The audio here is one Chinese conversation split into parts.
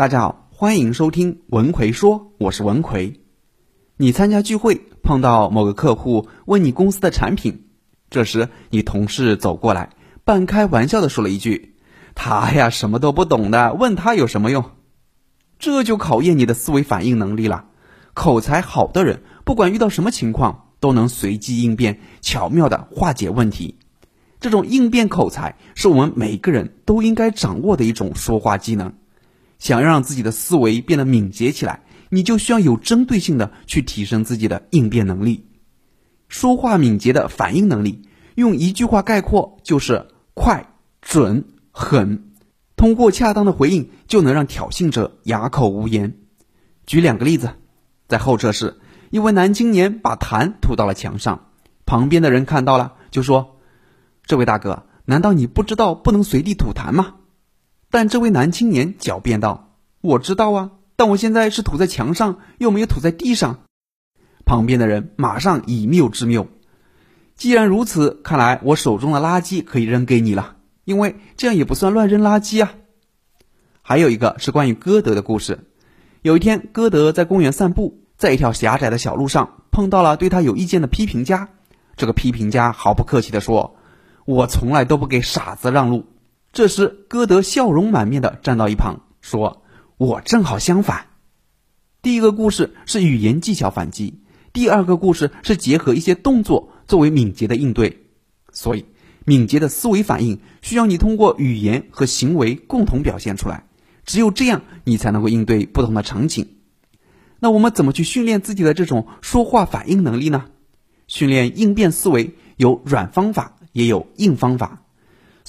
大家好，欢迎收听文奎说，我是文奎。你参加聚会碰到某个客户问你公司的产品，这时你同事走过来，半开玩笑的说了一句：“他呀什么都不懂的，问他有什么用？”这就考验你的思维反应能力了。口才好的人，不管遇到什么情况，都能随机应变，巧妙的化解问题。这种应变口才是我们每个人都应该掌握的一种说话技能。想要让自己的思维变得敏捷起来，你就需要有针对性的去提升自己的应变能力。说话敏捷的反应能力，用一句话概括就是快、准、狠。通过恰当的回应，就能让挑衅者哑口无言。举两个例子，在候车室，一位男青年把痰吐到了墙上，旁边的人看到了，就说：“这位大哥，难道你不知道不能随地吐痰吗？”但这位男青年狡辩道：“我知道啊，但我现在是吐在墙上，又没有吐在地上。”旁边的人马上以谬之谬。既然如此，看来我手中的垃圾可以扔给你了，因为这样也不算乱扔垃圾啊。还有一个是关于歌德的故事。有一天，歌德在公园散步，在一条狭窄的小路上碰到了对他有意见的批评家。这个批评家毫不客气地说：“我从来都不给傻子让路。”这时，歌德笑容满面的站到一旁，说：“我正好相反。”第一个故事是语言技巧反击，第二个故事是结合一些动作作为敏捷的应对。所以，敏捷的思维反应需要你通过语言和行为共同表现出来，只有这样，你才能够应对不同的场景。那我们怎么去训练自己的这种说话反应能力呢？训练应变思维有软方法，也有硬方法。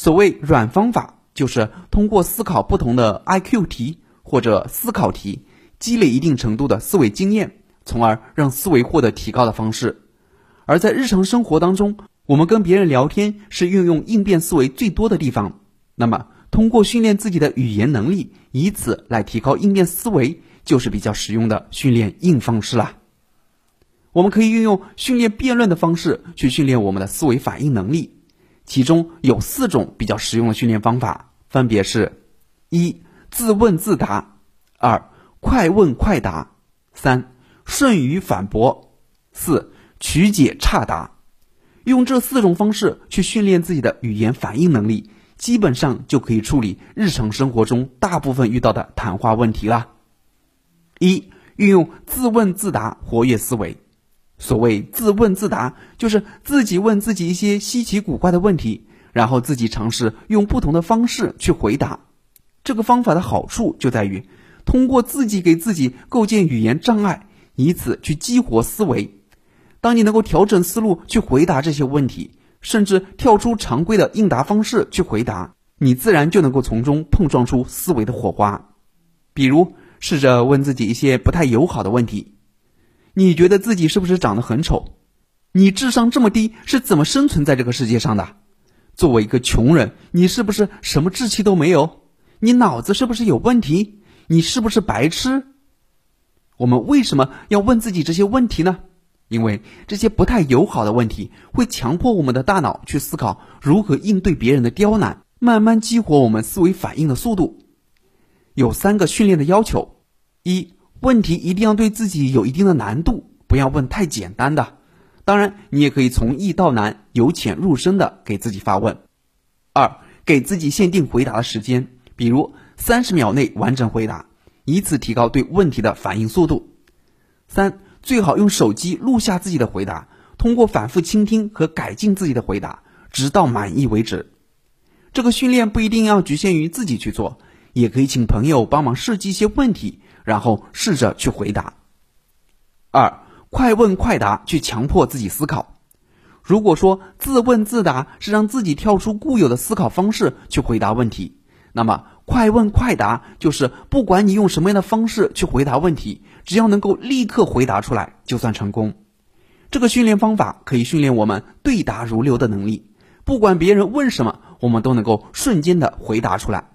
所谓软方法，就是通过思考不同的 I Q 题或者思考题，积累一定程度的思维经验，从而让思维获得提高的方式。而在日常生活当中，我们跟别人聊天是运用应变思维最多的地方。那么，通过训练自己的语言能力，以此来提高应变思维，就是比较实用的训练硬方式了。我们可以运用训练辩论的方式去训练我们的思维反应能力。其中有四种比较实用的训练方法，分别是：一、自问自答；二、快问快答；三、顺语反驳；四、曲解差答。用这四种方式去训练自己的语言反应能力，基本上就可以处理日常生活中大部分遇到的谈话问题了。一、运用自问自答，活跃思维。所谓自问自答，就是自己问自己一些稀奇古怪的问题，然后自己尝试用不同的方式去回答。这个方法的好处就在于，通过自己给自己构建语言障碍，以此去激活思维。当你能够调整思路去回答这些问题，甚至跳出常规的应答方式去回答，你自然就能够从中碰撞出思维的火花。比如，试着问自己一些不太友好的问题。你觉得自己是不是长得很丑？你智商这么低，是怎么生存在这个世界上的？作为一个穷人，你是不是什么志气都没有？你脑子是不是有问题？你是不是白痴？我们为什么要问自己这些问题呢？因为这些不太友好的问题会强迫我们的大脑去思考如何应对别人的刁难，慢慢激活我们思维反应的速度。有三个训练的要求：一。问题一定要对自己有一定的难度，不要问太简单的。当然，你也可以从易到难、由浅入深的给自己发问。二，给自己限定回答的时间，比如三十秒内完整回答，以此提高对问题的反应速度。三，最好用手机录下自己的回答，通过反复倾听和改进自己的回答，直到满意为止。这个训练不一定要局限于自己去做，也可以请朋友帮忙设计一些问题。然后试着去回答。二，快问快答，去强迫自己思考。如果说自问自答是让自己跳出固有的思考方式去回答问题，那么快问快答就是不管你用什么样的方式去回答问题，只要能够立刻回答出来，就算成功。这个训练方法可以训练我们对答如流的能力，不管别人问什么，我们都能够瞬间的回答出来。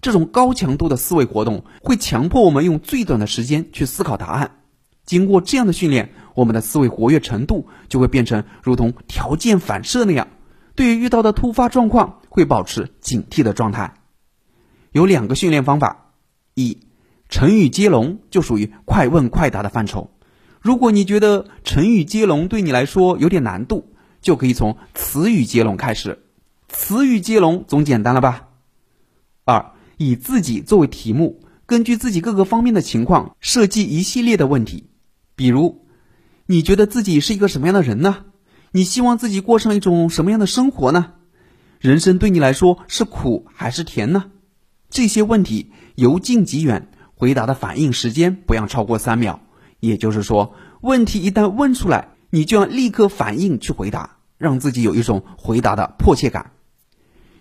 这种高强度的思维活动会强迫我们用最短的时间去思考答案。经过这样的训练，我们的思维活跃程度就会变成如同条件反射那样，对于遇到的突发状况会保持警惕的状态。有两个训练方法：一，成语接龙就属于快问快答的范畴。如果你觉得成语接龙对你来说有点难度，就可以从词语接龙开始。词语接龙总简单了吧？二，以自己作为题目，根据自己各个方面的情况设计一系列的问题。比如，你觉得自己是一个什么样的人呢？你希望自己过上一种什么样的生活呢？人生对你来说是苦还是甜呢？这些问题由近及远，回答的反应时间不要超过三秒。也就是说，问题一旦问出来，你就要立刻反应去回答，让自己有一种回答的迫切感。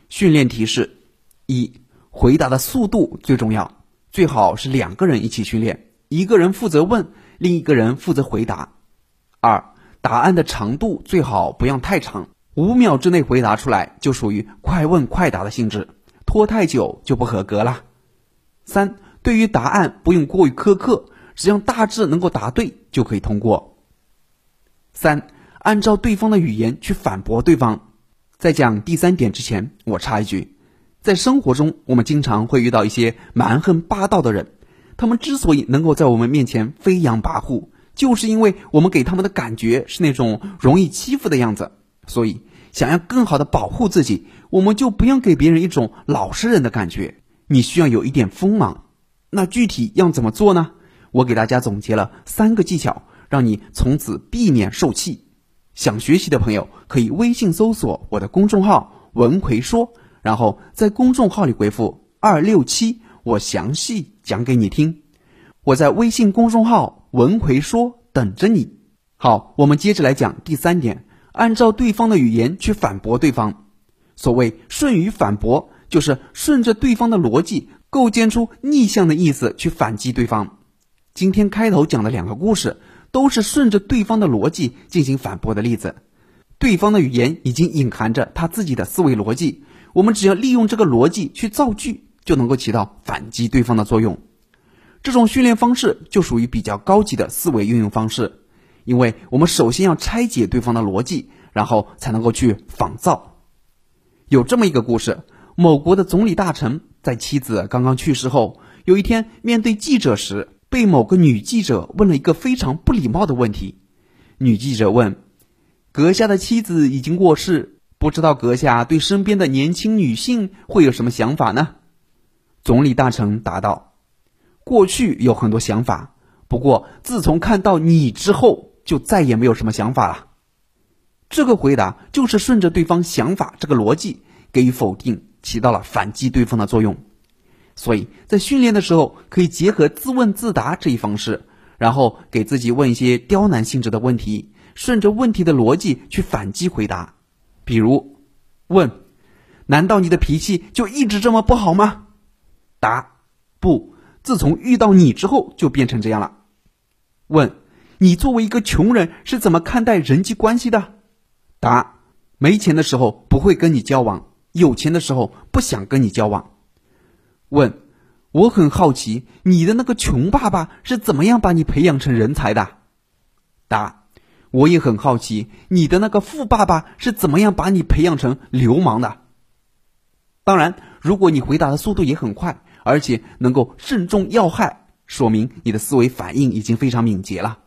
训练提示：一、回答的速度最重要，最好是两个人一起训练，一个人负责问，另一个人负责回答。二、答案的长度最好不要太长，五秒之内回答出来就属于快问快答的性质，拖太久就不合格了。三、对于答案不用过于苛刻。只要大致能够答对就可以通过。三，按照对方的语言去反驳对方。在讲第三点之前，我插一句，在生活中我们经常会遇到一些蛮横霸道的人，他们之所以能够在我们面前飞扬跋扈，就是因为我们给他们的感觉是那种容易欺负的样子。所以，想要更好的保护自己，我们就不要给别人一种老实人的感觉。你需要有一点锋芒。那具体要怎么做呢？我给大家总结了三个技巧，让你从此避免受气。想学习的朋友可以微信搜索我的公众号“文奎说”，然后在公众号里回复“二六七”，我详细讲给你听。我在微信公众号“文奎说”等着你。好，我们接着来讲第三点，按照对方的语言去反驳对方。所谓顺语反驳，就是顺着对方的逻辑，构建出逆向的意思去反击对方。今天开头讲的两个故事，都是顺着对方的逻辑进行反驳的例子。对方的语言已经隐含着他自己的思维逻辑，我们只要利用这个逻辑去造句，就能够起到反击对方的作用。这种训练方式就属于比较高级的思维运用方式，因为我们首先要拆解对方的逻辑，然后才能够去仿造。有这么一个故事：某国的总理大臣在妻子刚刚去世后，有一天面对记者时。被某个女记者问了一个非常不礼貌的问题。女记者问：“阁下的妻子已经过世，不知道阁下对身边的年轻女性会有什么想法呢？”总理大臣答道：“过去有很多想法，不过自从看到你之后，就再也没有什么想法了。”这个回答就是顺着对方想法这个逻辑给予否定，起到了反击对方的作用。所以在训练的时候，可以结合自问自答这一方式，然后给自己问一些刁难性质的问题，顺着问题的逻辑去反击回答。比如，问：难道你的脾气就一直这么不好吗？答：不，自从遇到你之后就变成这样了。问：你作为一个穷人是怎么看待人际关系的？答：没钱的时候不会跟你交往，有钱的时候不想跟你交往。问，我很好奇，你的那个穷爸爸是怎么样把你培养成人才的？答，我也很好奇，你的那个富爸爸是怎么样把你培养成流氓的？当然，如果你回答的速度也很快，而且能够正中要害，说明你的思维反应已经非常敏捷了。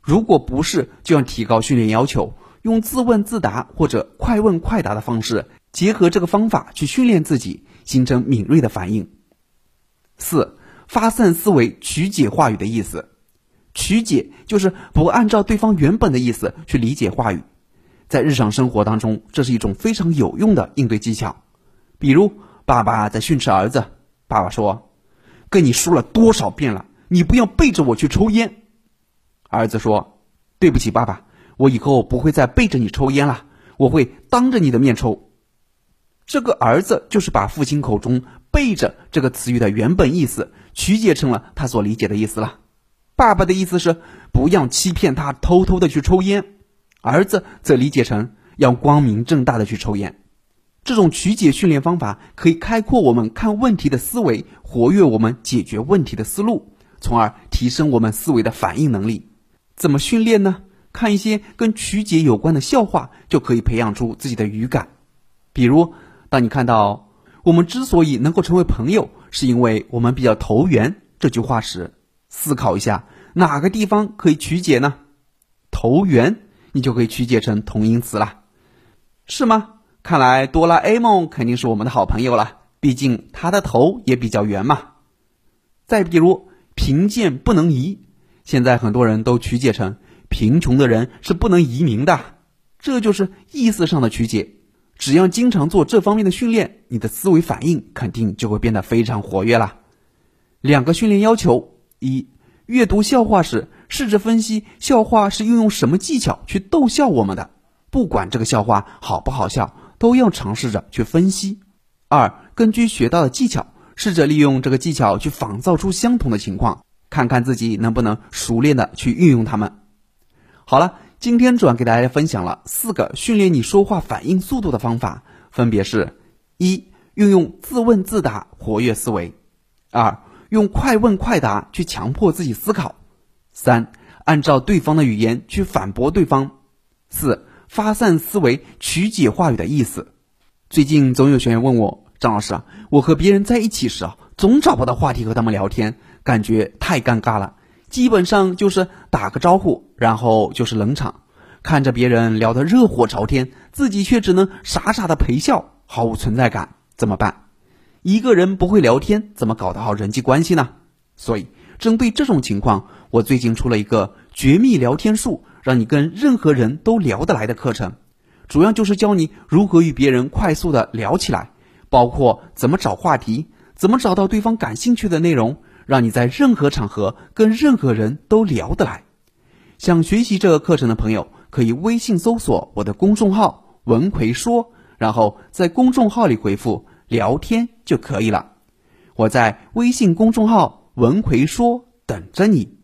如果不是，就要提高训练要求，用自问自答或者快问快答的方式，结合这个方法去训练自己，形成敏锐的反应。四发散思维，曲解话语的意思。曲解就是不按照对方原本的意思去理解话语。在日常生活当中，这是一种非常有用的应对技巧。比如，爸爸在训斥儿子，爸爸说：“跟你说了多少遍了，你不要背着我去抽烟。”儿子说：“对不起，爸爸，我以后不会再背着你抽烟了，我会当着你的面抽。”这个儿子就是把父亲口中。背着这个词语的原本意思曲解成了他所理解的意思了。爸爸的意思是不要欺骗他，偷偷的去抽烟；儿子则理解成要光明正大的去抽烟。这种曲解训练方法可以开阔我们看问题的思维，活跃我们解决问题的思路，从而提升我们思维的反应能力。怎么训练呢？看一些跟曲解有关的笑话，就可以培养出自己的语感。比如，当你看到。我们之所以能够成为朋友，是因为我们比较投缘。这句话时，思考一下哪个地方可以曲解呢？头圆，你就可以曲解成同音词了，是吗？看来哆啦 A 梦肯定是我们的好朋友了，毕竟他的头也比较圆嘛。再比如贫贱不能移，现在很多人都曲解成贫穷的人是不能移民的，这就是意思上的曲解。只要经常做这方面的训练，你的思维反应肯定就会变得非常活跃了。两个训练要求：一、阅读笑话时，试着分析笑话是运用什么技巧去逗笑我们的，不管这个笑话好不好笑，都要尝试着去分析。二、根据学到的技巧，试着利用这个技巧去仿造出相同的情况，看看自己能不能熟练的去运用它们。好了，今天主要给大家分享了四个训练你说话反应速度的方法，分别是：一、运用自问自答活跃思维；二、用快问快答去强迫自己思考；三、按照对方的语言去反驳对方；四、发散思维曲解话语的意思。最近总有学员问我，张老师啊，我和别人在一起时啊，总找不到话题和他们聊天，感觉太尴尬了。基本上就是打个招呼，然后就是冷场，看着别人聊得热火朝天，自己却只能傻傻的陪笑，毫无存在感，怎么办？一个人不会聊天，怎么搞得好人际关系呢？所以，针对这种情况，我最近出了一个绝密聊天术，让你跟任何人都聊得来的课程。主要就是教你如何与别人快速的聊起来，包括怎么找话题，怎么找到对方感兴趣的内容，让你在任何场合跟任何人都聊得来。想学习这个课程的朋友，可以微信搜索我的公众号“文奎说”，然后在公众号里回复。聊天就可以了，我在微信公众号“文奎说”等着你。